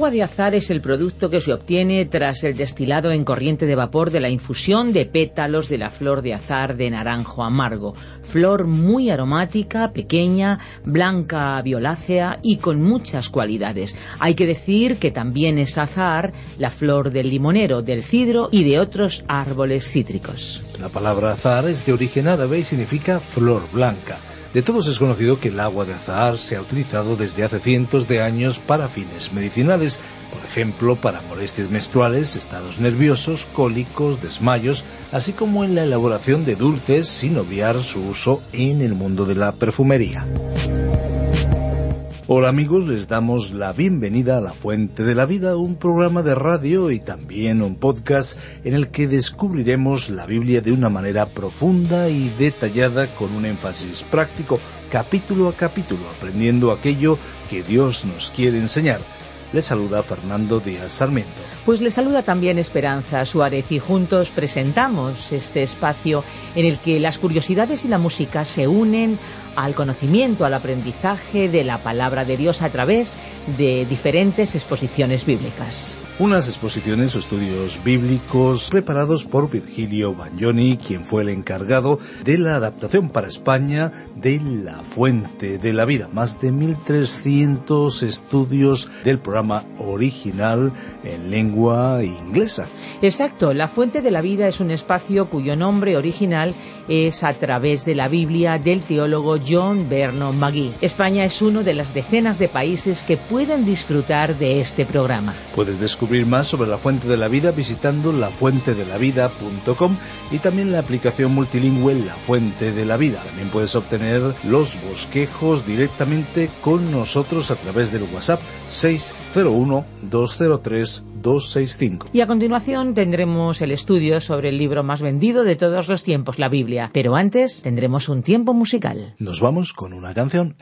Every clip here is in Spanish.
Agua de azar es el producto que se obtiene tras el destilado en corriente de vapor de la infusión de pétalos de la flor de azar de naranjo amargo. Flor muy aromática, pequeña, blanca violácea y con muchas cualidades. Hay que decir que también es azar la flor del limonero, del cidro y de otros árboles cítricos. La palabra azar es de origen árabe y significa flor blanca. De todos es conocido que el agua de azahar se ha utilizado desde hace cientos de años para fines medicinales, por ejemplo, para molestias menstruales, estados nerviosos, cólicos, desmayos, así como en la elaboración de dulces sin obviar su uso en el mundo de la perfumería. Hola amigos, les damos la bienvenida a La Fuente de la Vida, un programa de radio y también un podcast en el que descubriremos la Biblia de una manera profunda y detallada con un énfasis práctico, capítulo a capítulo, aprendiendo aquello que Dios nos quiere enseñar. Les saluda Fernando Díaz Sarmiento. Pues le saluda también Esperanza Suárez y juntos presentamos este espacio en el que las curiosidades y la música se unen al conocimiento, al aprendizaje de la palabra de Dios a través de diferentes exposiciones bíblicas. Unas exposiciones o estudios bíblicos preparados por Virgilio Bagnoni, quien fue el encargado de la adaptación para España de La Fuente de la Vida. Más de 1.300 estudios del programa original en lengua inglesa. Exacto, La Fuente de la Vida es un espacio cuyo nombre original es a través de la Biblia del teólogo John Vernon McGee. España es uno de las decenas de países que pueden disfrutar de este programa. Puedes descubrir más sobre la Fuente de la Vida visitando lafuentedelavida.com y también la aplicación multilingüe La Fuente de la Vida. También puedes obtener los bosquejos directamente con nosotros a través del WhatsApp 601 203 265. Y a continuación tendremos el estudio sobre el libro más vendido de todos los tiempos, la Biblia. Pero antes tendremos un tiempo musical. Nos vamos con una canción.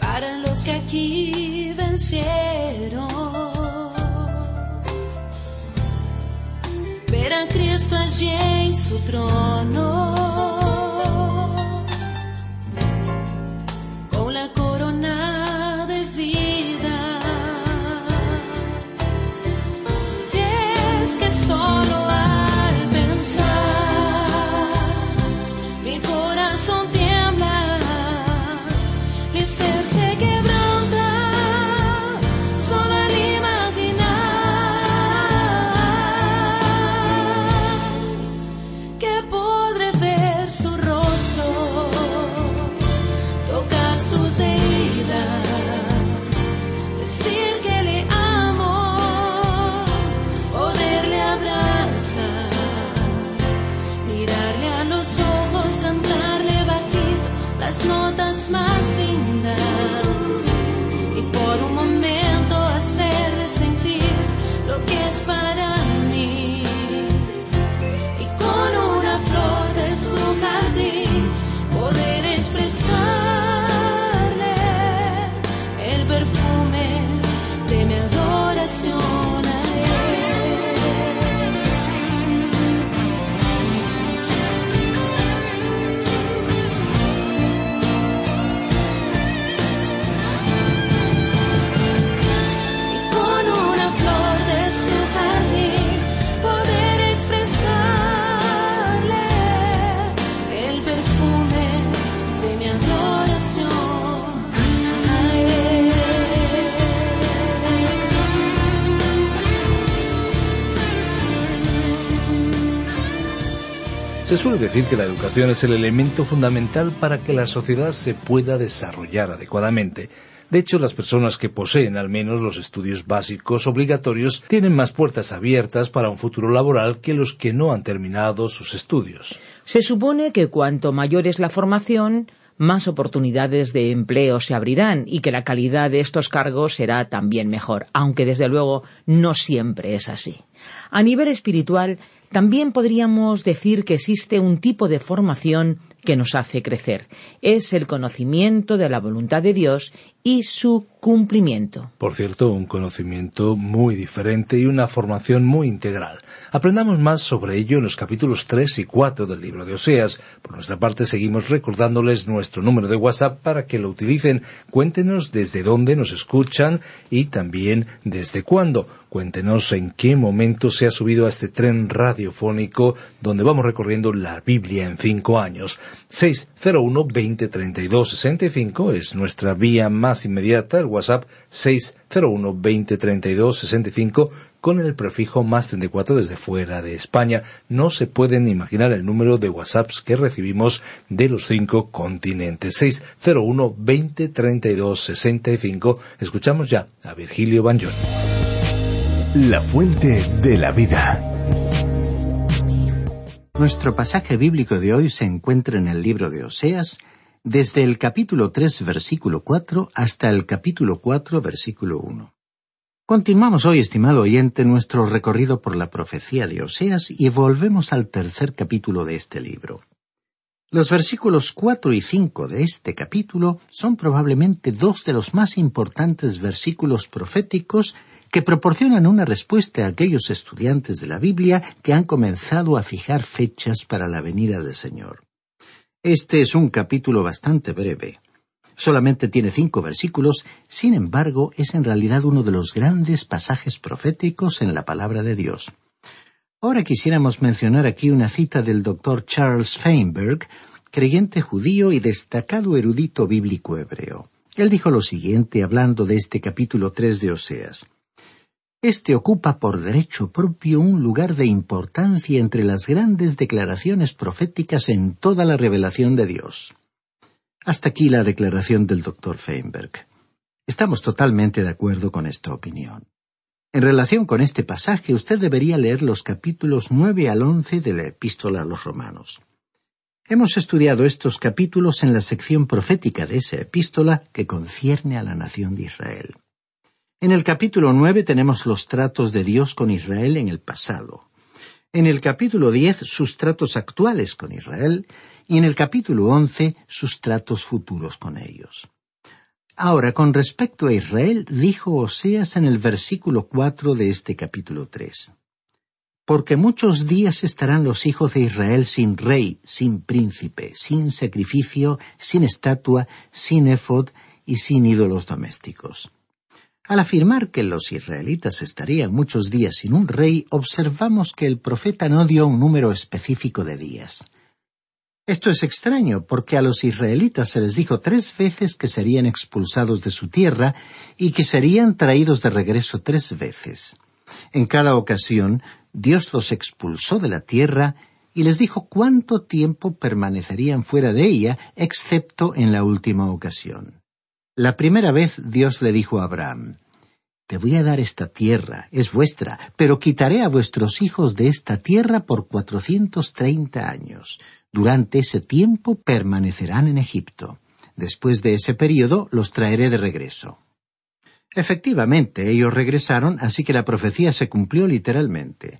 Para los que aquí vencieron. Ver Cristo allí en su trono. Las notas más lindas. Y por un momento hacerle sentir lo que es para mí. Y con una flor de su jardín poder expresarle Se suele decir que la educación es el elemento fundamental para que la sociedad se pueda desarrollar adecuadamente. De hecho, las personas que poseen al menos los estudios básicos obligatorios tienen más puertas abiertas para un futuro laboral que los que no han terminado sus estudios. Se supone que cuanto mayor es la formación, más oportunidades de empleo se abrirán y que la calidad de estos cargos será también mejor, aunque desde luego no siempre es así. A nivel espiritual, también podríamos decir que existe un tipo de formación que nos hace crecer. Es el conocimiento de la voluntad de Dios su cumplimiento. Por cierto, un conocimiento muy diferente y una formación muy integral. Aprendamos más sobre ello en los capítulos 3 y 4 del libro de Oseas. Por nuestra parte, seguimos recordándoles nuestro número de WhatsApp para que lo utilicen. Cuéntenos desde dónde nos escuchan y también desde cuándo. Cuéntenos en qué momento se ha subido a este tren radiofónico donde vamos recorriendo la Biblia en cinco años. 601 20 32 65 es nuestra vía más inmediata, el WhatsApp 601 20 32 65 con el prefijo más 34 desde fuera de España. No se pueden imaginar el número de WhatsApps que recibimos de los cinco continentes. 601 20 32 65. Escuchamos ya a Virgilio Banjón. La fuente de la vida. Nuestro pasaje bíblico de hoy se encuentra en el libro de Oseas, desde el capítulo 3, versículo 4, hasta el capítulo 4, versículo 1. Continuamos hoy, estimado oyente, nuestro recorrido por la profecía de Oseas y volvemos al tercer capítulo de este libro. Los versículos 4 y 5 de este capítulo son probablemente dos de los más importantes versículos proféticos que proporcionan una respuesta a aquellos estudiantes de la Biblia que han comenzado a fijar fechas para la venida del Señor. Este es un capítulo bastante breve. Solamente tiene cinco versículos, sin embargo, es en realidad uno de los grandes pasajes proféticos en la palabra de Dios. Ahora quisiéramos mencionar aquí una cita del doctor Charles Feinberg, creyente judío y destacado erudito bíblico hebreo. Él dijo lo siguiente hablando de este capítulo 3 de Oseas. Este ocupa por derecho propio un lugar de importancia entre las grandes declaraciones proféticas en toda la revelación de Dios. Hasta aquí la declaración del doctor Feinberg. Estamos totalmente de acuerdo con esta opinión. En relación con este pasaje, usted debería leer los capítulos nueve al once de la Epístola a los Romanos. Hemos estudiado estos capítulos en la sección profética de esa epístola que concierne a la nación de Israel. En el capítulo nueve tenemos los tratos de Dios con Israel en el pasado. En el capítulo diez sus tratos actuales con Israel y en el capítulo once sus tratos futuros con ellos. Ahora, con respecto a Israel, dijo Oseas en el versículo cuatro de este capítulo tres. Porque muchos días estarán los hijos de Israel sin rey, sin príncipe, sin sacrificio, sin estatua, sin efod y sin ídolos domésticos. Al afirmar que los israelitas estarían muchos días sin un rey, observamos que el profeta no dio un número específico de días. Esto es extraño, porque a los israelitas se les dijo tres veces que serían expulsados de su tierra y que serían traídos de regreso tres veces. En cada ocasión, Dios los expulsó de la tierra y les dijo cuánto tiempo permanecerían fuera de ella, excepto en la última ocasión. La primera vez Dios le dijo a Abraham, Te voy a dar esta tierra, es vuestra, pero quitaré a vuestros hijos de esta tierra por cuatrocientos treinta años. Durante ese tiempo permanecerán en Egipto. Después de ese período los traeré de regreso. Efectivamente, ellos regresaron, así que la profecía se cumplió literalmente.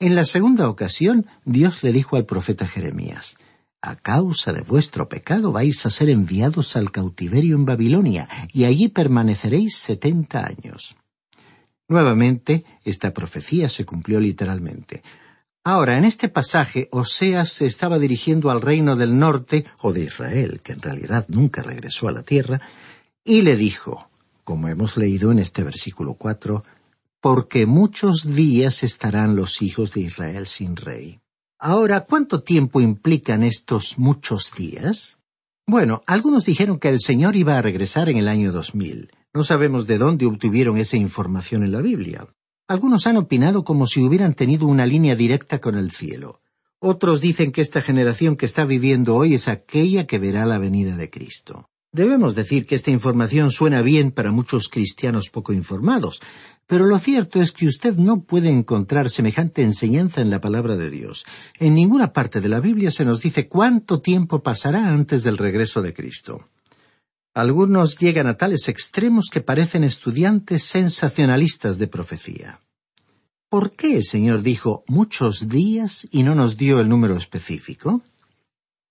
En la segunda ocasión, Dios le dijo al profeta Jeremías, A causa de vuestro pecado vais a ser enviados al cautiverio en Babilonia, y allí permaneceréis setenta años. Nuevamente, esta profecía se cumplió literalmente. Ahora, en este pasaje, Oseas se estaba dirigiendo al reino del norte, o de Israel, que en realidad nunca regresó a la tierra, y le dijo, como hemos leído en este versículo cuatro, porque muchos días estarán los hijos de Israel sin rey. Ahora, ¿cuánto tiempo implican estos muchos días? Bueno, algunos dijeron que el Señor iba a regresar en el año 2000. No sabemos de dónde obtuvieron esa información en la Biblia. Algunos han opinado como si hubieran tenido una línea directa con el cielo. Otros dicen que esta generación que está viviendo hoy es aquella que verá la venida de Cristo. Debemos decir que esta información suena bien para muchos cristianos poco informados, pero lo cierto es que usted no puede encontrar semejante enseñanza en la palabra de Dios. En ninguna parte de la Biblia se nos dice cuánto tiempo pasará antes del regreso de Cristo. Algunos llegan a tales extremos que parecen estudiantes sensacionalistas de profecía. ¿Por qué el Señor dijo muchos días y no nos dio el número específico?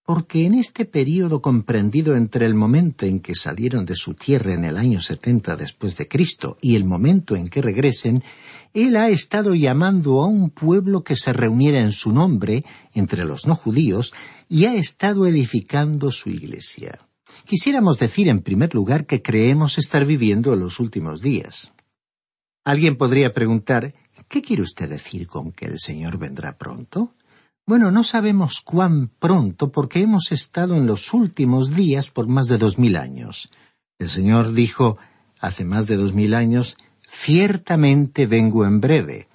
Porque en este período comprendido entre el momento en que salieron de su tierra en el año setenta después de Cristo y el momento en que regresen, él ha estado llamando a un pueblo que se reuniera en su nombre entre los no judíos y ha estado edificando su iglesia. Quisiéramos decir en primer lugar que creemos estar viviendo en los últimos días. Alguien podría preguntar ¿Qué quiere usted decir con que el Señor vendrá pronto? Bueno, no sabemos cuán pronto porque hemos estado en los últimos días por más de dos mil años. El Señor dijo hace más de dos mil años, ciertamente vengo en breve.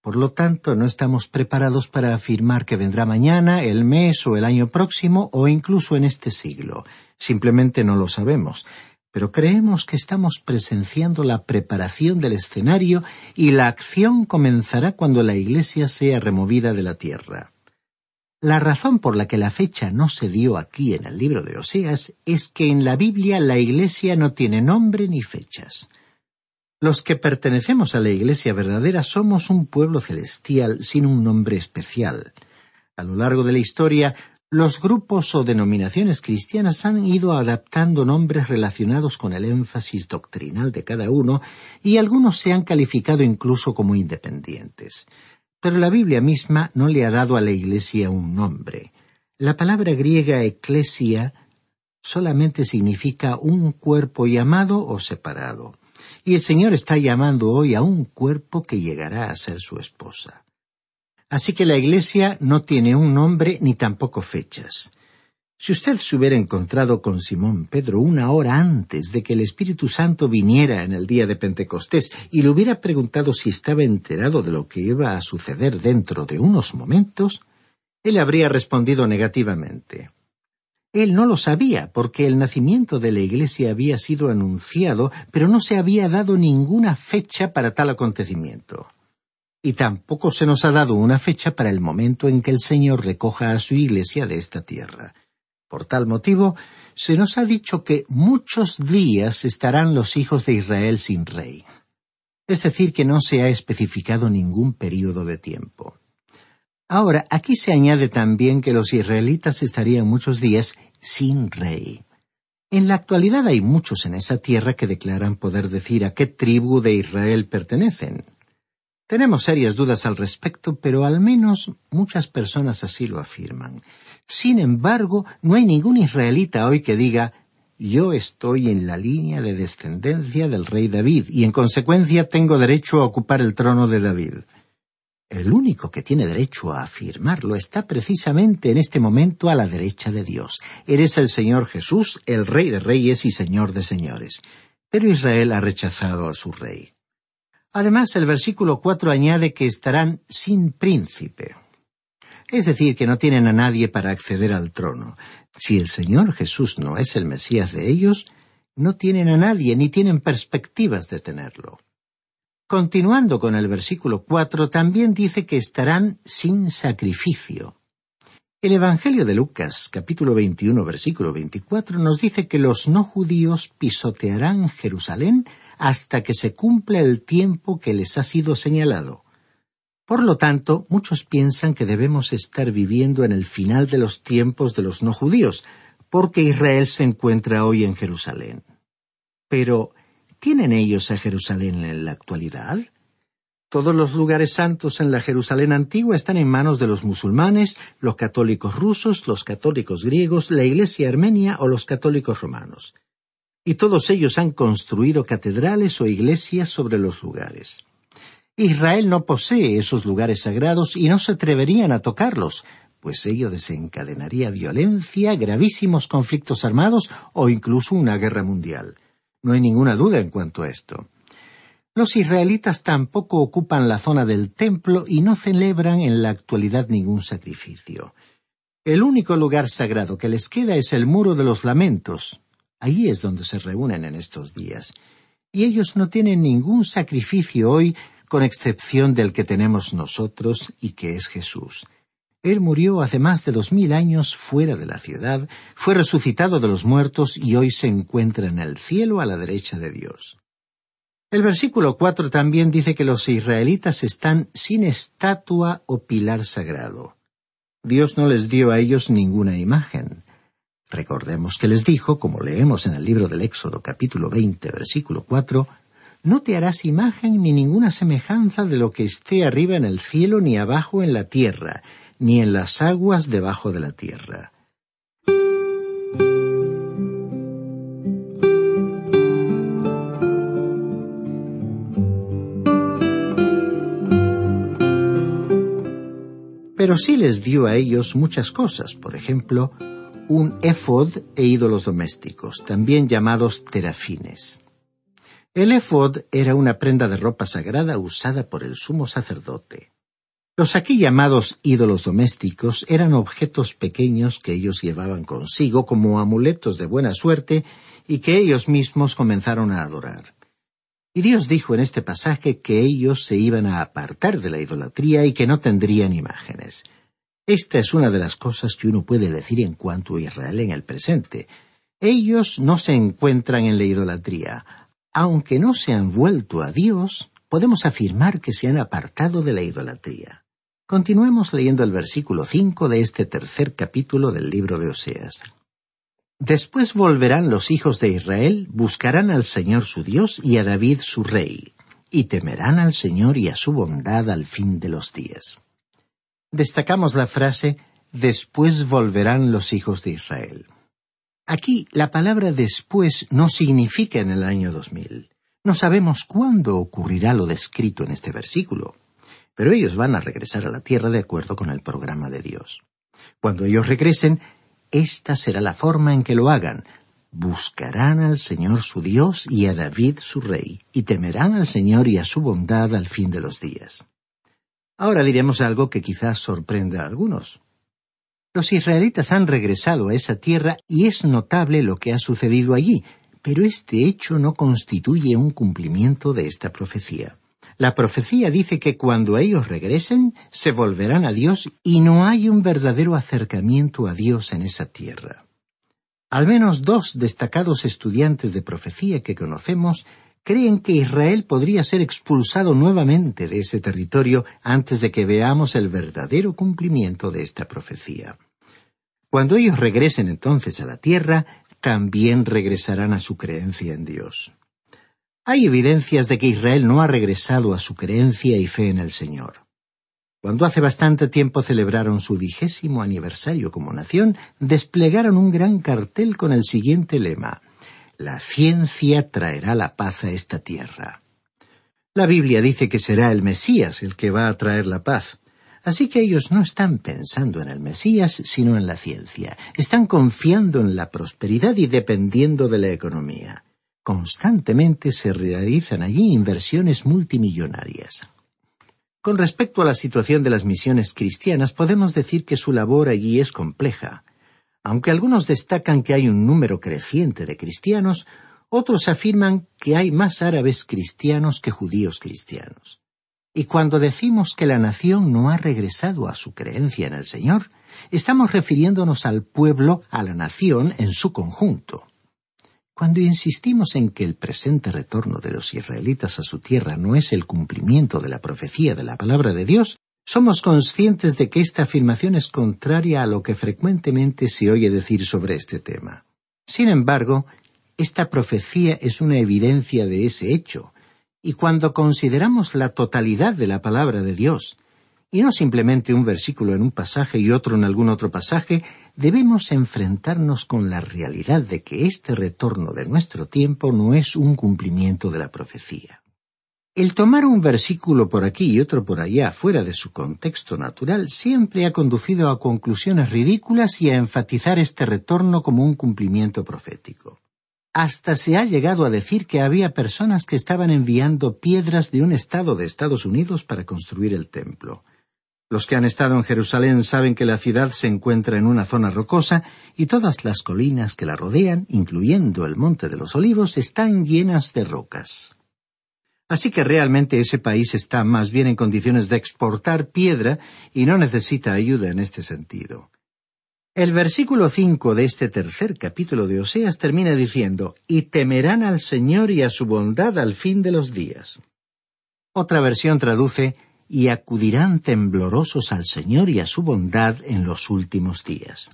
Por lo tanto, no estamos preparados para afirmar que vendrá mañana, el mes o el año próximo o incluso en este siglo. Simplemente no lo sabemos pero creemos que estamos presenciando la preparación del escenario y la acción comenzará cuando la Iglesia sea removida de la tierra. La razón por la que la fecha no se dio aquí en el libro de Oseas es que en la Biblia la Iglesia no tiene nombre ni fechas. Los que pertenecemos a la Iglesia verdadera somos un pueblo celestial sin un nombre especial. A lo largo de la historia, los grupos o denominaciones cristianas han ido adaptando nombres relacionados con el énfasis doctrinal de cada uno y algunos se han calificado incluso como independientes. Pero la Biblia misma no le ha dado a la Iglesia un nombre. La palabra griega eclesia solamente significa un cuerpo llamado o separado. Y el Señor está llamando hoy a un cuerpo que llegará a ser su esposa. Así que la Iglesia no tiene un nombre ni tampoco fechas. Si usted se hubiera encontrado con Simón Pedro una hora antes de que el Espíritu Santo viniera en el día de Pentecostés y le hubiera preguntado si estaba enterado de lo que iba a suceder dentro de unos momentos, él habría respondido negativamente. Él no lo sabía porque el nacimiento de la Iglesia había sido anunciado, pero no se había dado ninguna fecha para tal acontecimiento y tampoco se nos ha dado una fecha para el momento en que el Señor recoja a su iglesia de esta tierra. Por tal motivo, se nos ha dicho que muchos días estarán los hijos de Israel sin rey. Es decir, que no se ha especificado ningún período de tiempo. Ahora, aquí se añade también que los israelitas estarían muchos días sin rey. En la actualidad hay muchos en esa tierra que declaran poder decir a qué tribu de Israel pertenecen. Tenemos serias dudas al respecto, pero al menos muchas personas así lo afirman. Sin embargo, no hay ningún israelita hoy que diga yo estoy en la línea de descendencia del rey David y en consecuencia tengo derecho a ocupar el trono de David. el único que tiene derecho a afirmarlo está precisamente en este momento a la derecha de Dios. Eres el Señor Jesús, el Rey de Reyes y Señor de Señores. Pero Israel ha rechazado a su Rey. Además, el versículo cuatro añade que estarán sin príncipe. Es decir, que no tienen a nadie para acceder al trono. Si el Señor Jesús no es el Mesías de ellos, no tienen a nadie ni tienen perspectivas de tenerlo. Continuando con el versículo cuatro, también dice que estarán sin sacrificio. El Evangelio de Lucas, capítulo 21, versículo 24, nos dice que los no judíos pisotearán Jerusalén hasta que se cumpla el tiempo que les ha sido señalado. Por lo tanto, muchos piensan que debemos estar viviendo en el final de los tiempos de los no judíos, porque Israel se encuentra hoy en Jerusalén. Pero, ¿Tienen ellos a Jerusalén en la actualidad? Todos los lugares santos en la Jerusalén antigua están en manos de los musulmanes, los católicos rusos, los católicos griegos, la Iglesia armenia o los católicos romanos. Y todos ellos han construido catedrales o iglesias sobre los lugares. Israel no posee esos lugares sagrados y no se atreverían a tocarlos, pues ello desencadenaría violencia, gravísimos conflictos armados o incluso una guerra mundial. No hay ninguna duda en cuanto a esto. Los israelitas tampoco ocupan la zona del templo y no celebran en la actualidad ningún sacrificio. El único lugar sagrado que les queda es el muro de los lamentos. Allí es donde se reúnen en estos días. Y ellos no tienen ningún sacrificio hoy con excepción del que tenemos nosotros y que es Jesús. Él murió hace más de dos mil años fuera de la ciudad, fue resucitado de los muertos y hoy se encuentra en el cielo a la derecha de Dios. El versículo cuatro también dice que los israelitas están sin estatua o pilar sagrado. Dios no les dio a ellos ninguna imagen. Recordemos que les dijo, como leemos en el libro del Éxodo capítulo veinte versículo cuatro, no te harás imagen ni ninguna semejanza de lo que esté arriba en el cielo ni abajo en la tierra, ni en las aguas debajo de la tierra. Pero sí les dio a ellos muchas cosas, por ejemplo, un éfod e ídolos domésticos, también llamados terafines. El éfod era una prenda de ropa sagrada usada por el sumo sacerdote. Los aquí llamados ídolos domésticos eran objetos pequeños que ellos llevaban consigo como amuletos de buena suerte y que ellos mismos comenzaron a adorar. Y Dios dijo en este pasaje que ellos se iban a apartar de la idolatría y que no tendrían imágenes. Esta es una de las cosas que uno puede decir en cuanto a Israel en el presente. Ellos no se encuentran en la idolatría. Aunque no se han vuelto a Dios, podemos afirmar que se han apartado de la idolatría. Continuemos leyendo el versículo cinco de este tercer capítulo del libro de Oseas. Después volverán los hijos de Israel, buscarán al Señor su Dios y a David su rey, y temerán al Señor y a su bondad al fin de los días. Destacamos la frase Después volverán los hijos de Israel. Aquí la palabra después no significa en el año 2000. No sabemos cuándo ocurrirá lo descrito en este versículo pero ellos van a regresar a la tierra de acuerdo con el programa de Dios. Cuando ellos regresen, esta será la forma en que lo hagan. Buscarán al Señor su Dios y a David su rey, y temerán al Señor y a su bondad al fin de los días. Ahora diremos algo que quizás sorprenda a algunos. Los israelitas han regresado a esa tierra y es notable lo que ha sucedido allí, pero este hecho no constituye un cumplimiento de esta profecía. La profecía dice que cuando ellos regresen, se volverán a Dios y no hay un verdadero acercamiento a Dios en esa tierra. Al menos dos destacados estudiantes de profecía que conocemos creen que Israel podría ser expulsado nuevamente de ese territorio antes de que veamos el verdadero cumplimiento de esta profecía. Cuando ellos regresen entonces a la tierra, también regresarán a su creencia en Dios. Hay evidencias de que Israel no ha regresado a su creencia y fe en el Señor. Cuando hace bastante tiempo celebraron su vigésimo aniversario como nación, desplegaron un gran cartel con el siguiente lema La ciencia traerá la paz a esta tierra. La Biblia dice que será el Mesías el que va a traer la paz. Así que ellos no están pensando en el Mesías, sino en la ciencia. Están confiando en la prosperidad y dependiendo de la economía. Constantemente se realizan allí inversiones multimillonarias. Con respecto a la situación de las misiones cristianas, podemos decir que su labor allí es compleja. Aunque algunos destacan que hay un número creciente de cristianos, otros afirman que hay más árabes cristianos que judíos cristianos. Y cuando decimos que la nación no ha regresado a su creencia en el Señor, estamos refiriéndonos al pueblo, a la nación en su conjunto. Cuando insistimos en que el presente retorno de los israelitas a su tierra no es el cumplimiento de la profecía de la palabra de Dios, somos conscientes de que esta afirmación es contraria a lo que frecuentemente se oye decir sobre este tema. Sin embargo, esta profecía es una evidencia de ese hecho, y cuando consideramos la totalidad de la palabra de Dios, y no simplemente un versículo en un pasaje y otro en algún otro pasaje, debemos enfrentarnos con la realidad de que este retorno de nuestro tiempo no es un cumplimiento de la profecía. El tomar un versículo por aquí y otro por allá fuera de su contexto natural siempre ha conducido a conclusiones ridículas y a enfatizar este retorno como un cumplimiento profético. Hasta se ha llegado a decir que había personas que estaban enviando piedras de un estado de Estados Unidos para construir el templo. Los que han estado en Jerusalén saben que la ciudad se encuentra en una zona rocosa y todas las colinas que la rodean, incluyendo el Monte de los Olivos, están llenas de rocas. Así que realmente ese país está más bien en condiciones de exportar piedra y no necesita ayuda en este sentido. El versículo cinco de este tercer capítulo de Oseas termina diciendo Y temerán al Señor y a su bondad al fin de los días. Otra versión traduce Y acudirán temblorosos al Señor y a su bondad en los últimos días.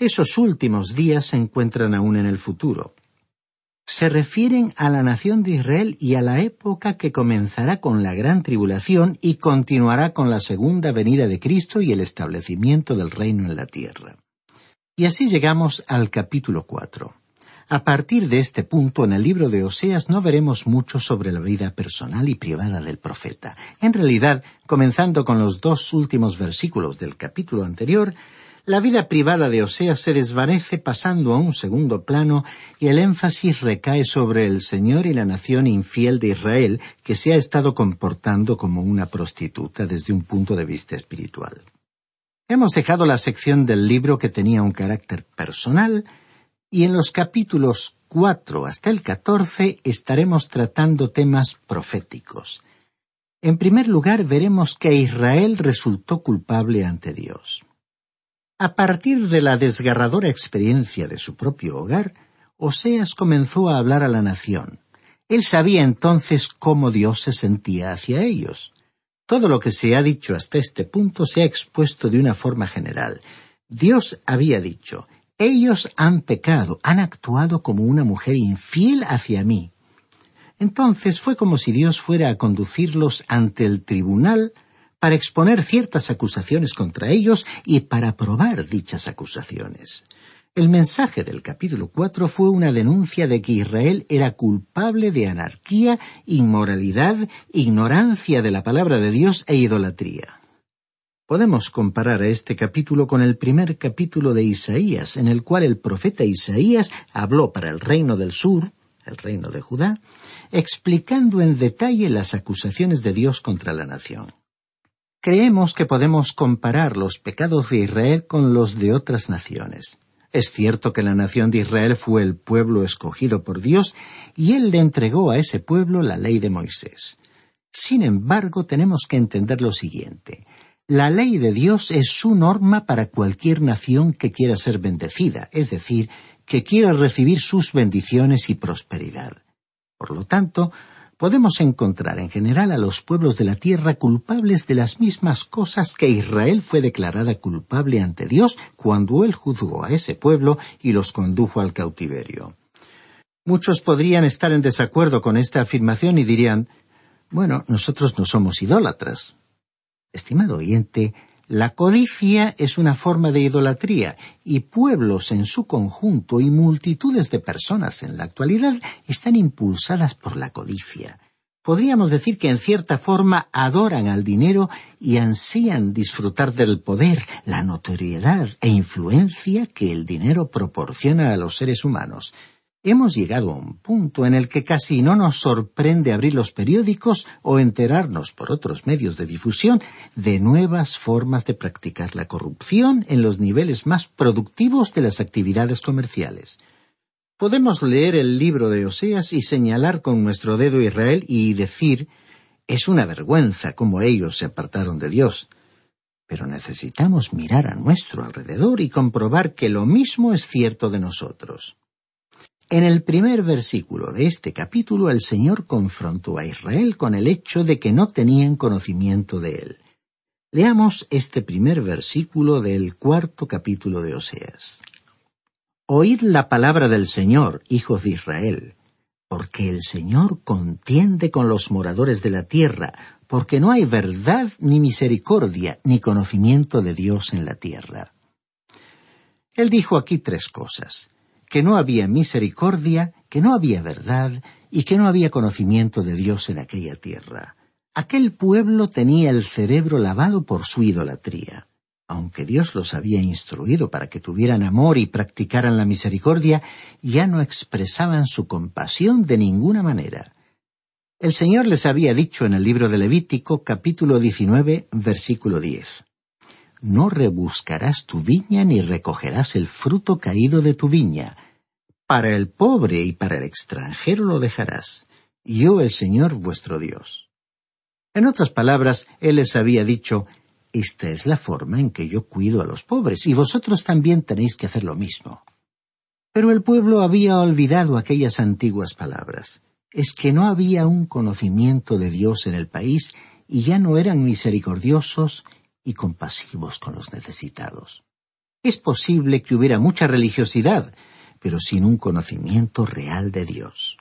Esos últimos días se encuentran aún en el futuro se refieren a la nación de Israel y a la época que comenzará con la gran tribulación y continuará con la segunda venida de Cristo y el establecimiento del reino en la tierra. Y así llegamos al capítulo cuatro. A partir de este punto en el libro de Oseas no veremos mucho sobre la vida personal y privada del profeta. En realidad, comenzando con los dos últimos versículos del capítulo anterior, la vida privada de Oseas se desvanece pasando a un segundo plano y el énfasis recae sobre el Señor y la nación infiel de Israel que se ha estado comportando como una prostituta desde un punto de vista espiritual. Hemos dejado la sección del libro que tenía un carácter personal y en los capítulos cuatro hasta el catorce estaremos tratando temas proféticos. En primer lugar, veremos que Israel resultó culpable ante Dios. A partir de la desgarradora experiencia de su propio hogar, Oseas comenzó a hablar a la nación. Él sabía entonces cómo Dios se sentía hacia ellos. Todo lo que se ha dicho hasta este punto se ha expuesto de una forma general. Dios había dicho, ellos han pecado, han actuado como una mujer infiel hacia mí. Entonces fue como si Dios fuera a conducirlos ante el tribunal para exponer ciertas acusaciones contra ellos y para probar dichas acusaciones. El mensaje del capítulo cuatro fue una denuncia de que Israel era culpable de anarquía, inmoralidad, ignorancia de la palabra de Dios e idolatría. Podemos comparar a este capítulo con el primer capítulo de Isaías, en el cual el profeta Isaías habló para el reino del sur, el reino de Judá, explicando en detalle las acusaciones de Dios contra la nación. Creemos que podemos comparar los pecados de Israel con los de otras naciones. Es cierto que la nación de Israel fue el pueblo escogido por Dios y Él le entregó a ese pueblo la ley de Moisés. Sin embargo, tenemos que entender lo siguiente. La ley de Dios es su norma para cualquier nación que quiera ser bendecida, es decir, que quiera recibir sus bendiciones y prosperidad. Por lo tanto, podemos encontrar en general a los pueblos de la tierra culpables de las mismas cosas que Israel fue declarada culpable ante Dios cuando él juzgó a ese pueblo y los condujo al cautiverio. Muchos podrían estar en desacuerdo con esta afirmación y dirían bueno, nosotros no somos idólatras. Estimado oyente, la codicia es una forma de idolatría y pueblos en su conjunto y multitudes de personas en la actualidad están impulsadas por la codicia. Podríamos decir que en cierta forma adoran al dinero y ansían disfrutar del poder, la notoriedad e influencia que el dinero proporciona a los seres humanos. Hemos llegado a un punto en el que casi no nos sorprende abrir los periódicos o enterarnos por otros medios de difusión de nuevas formas de practicar la corrupción en los niveles más productivos de las actividades comerciales. Podemos leer el libro de Oseas y señalar con nuestro dedo Israel y decir es una vergüenza cómo ellos se apartaron de Dios. Pero necesitamos mirar a nuestro alrededor y comprobar que lo mismo es cierto de nosotros. En el primer versículo de este capítulo el Señor confrontó a Israel con el hecho de que no tenían conocimiento de Él. Leamos este primer versículo del cuarto capítulo de Oseas. Oíd la palabra del Señor, hijos de Israel, porque el Señor contiende con los moradores de la tierra, porque no hay verdad ni misericordia ni conocimiento de Dios en la tierra. Él dijo aquí tres cosas que no había misericordia, que no había verdad y que no había conocimiento de Dios en aquella tierra. Aquel pueblo tenía el cerebro lavado por su idolatría. Aunque Dios los había instruido para que tuvieran amor y practicaran la misericordia, ya no expresaban su compasión de ninguna manera. El Señor les había dicho en el libro de Levítico capítulo 19 versículo 10 no rebuscarás tu viña ni recogerás el fruto caído de tu viña. Para el pobre y para el extranjero lo dejarás. Yo el Señor vuestro Dios. En otras palabras, Él les había dicho, Esta es la forma en que yo cuido a los pobres, y vosotros también tenéis que hacer lo mismo. Pero el pueblo había olvidado aquellas antiguas palabras. Es que no había un conocimiento de Dios en el país y ya no eran misericordiosos y compasivos con los necesitados. Es posible que hubiera mucha religiosidad, pero sin un conocimiento real de Dios.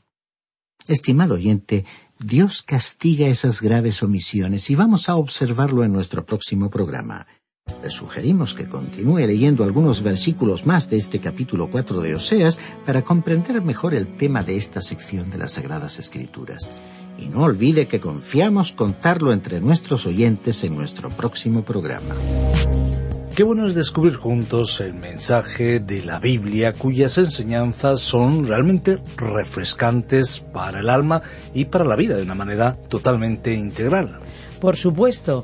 Estimado oyente, Dios castiga esas graves omisiones y vamos a observarlo en nuestro próximo programa. Le sugerimos que continúe leyendo algunos versículos más de este capítulo 4 de Oseas para comprender mejor el tema de esta sección de las Sagradas Escrituras. Y no olvide que confiamos contarlo entre nuestros oyentes en nuestro próximo programa. Qué bueno es descubrir juntos el mensaje de la Biblia cuyas enseñanzas son realmente refrescantes para el alma y para la vida de una manera totalmente integral. Por supuesto.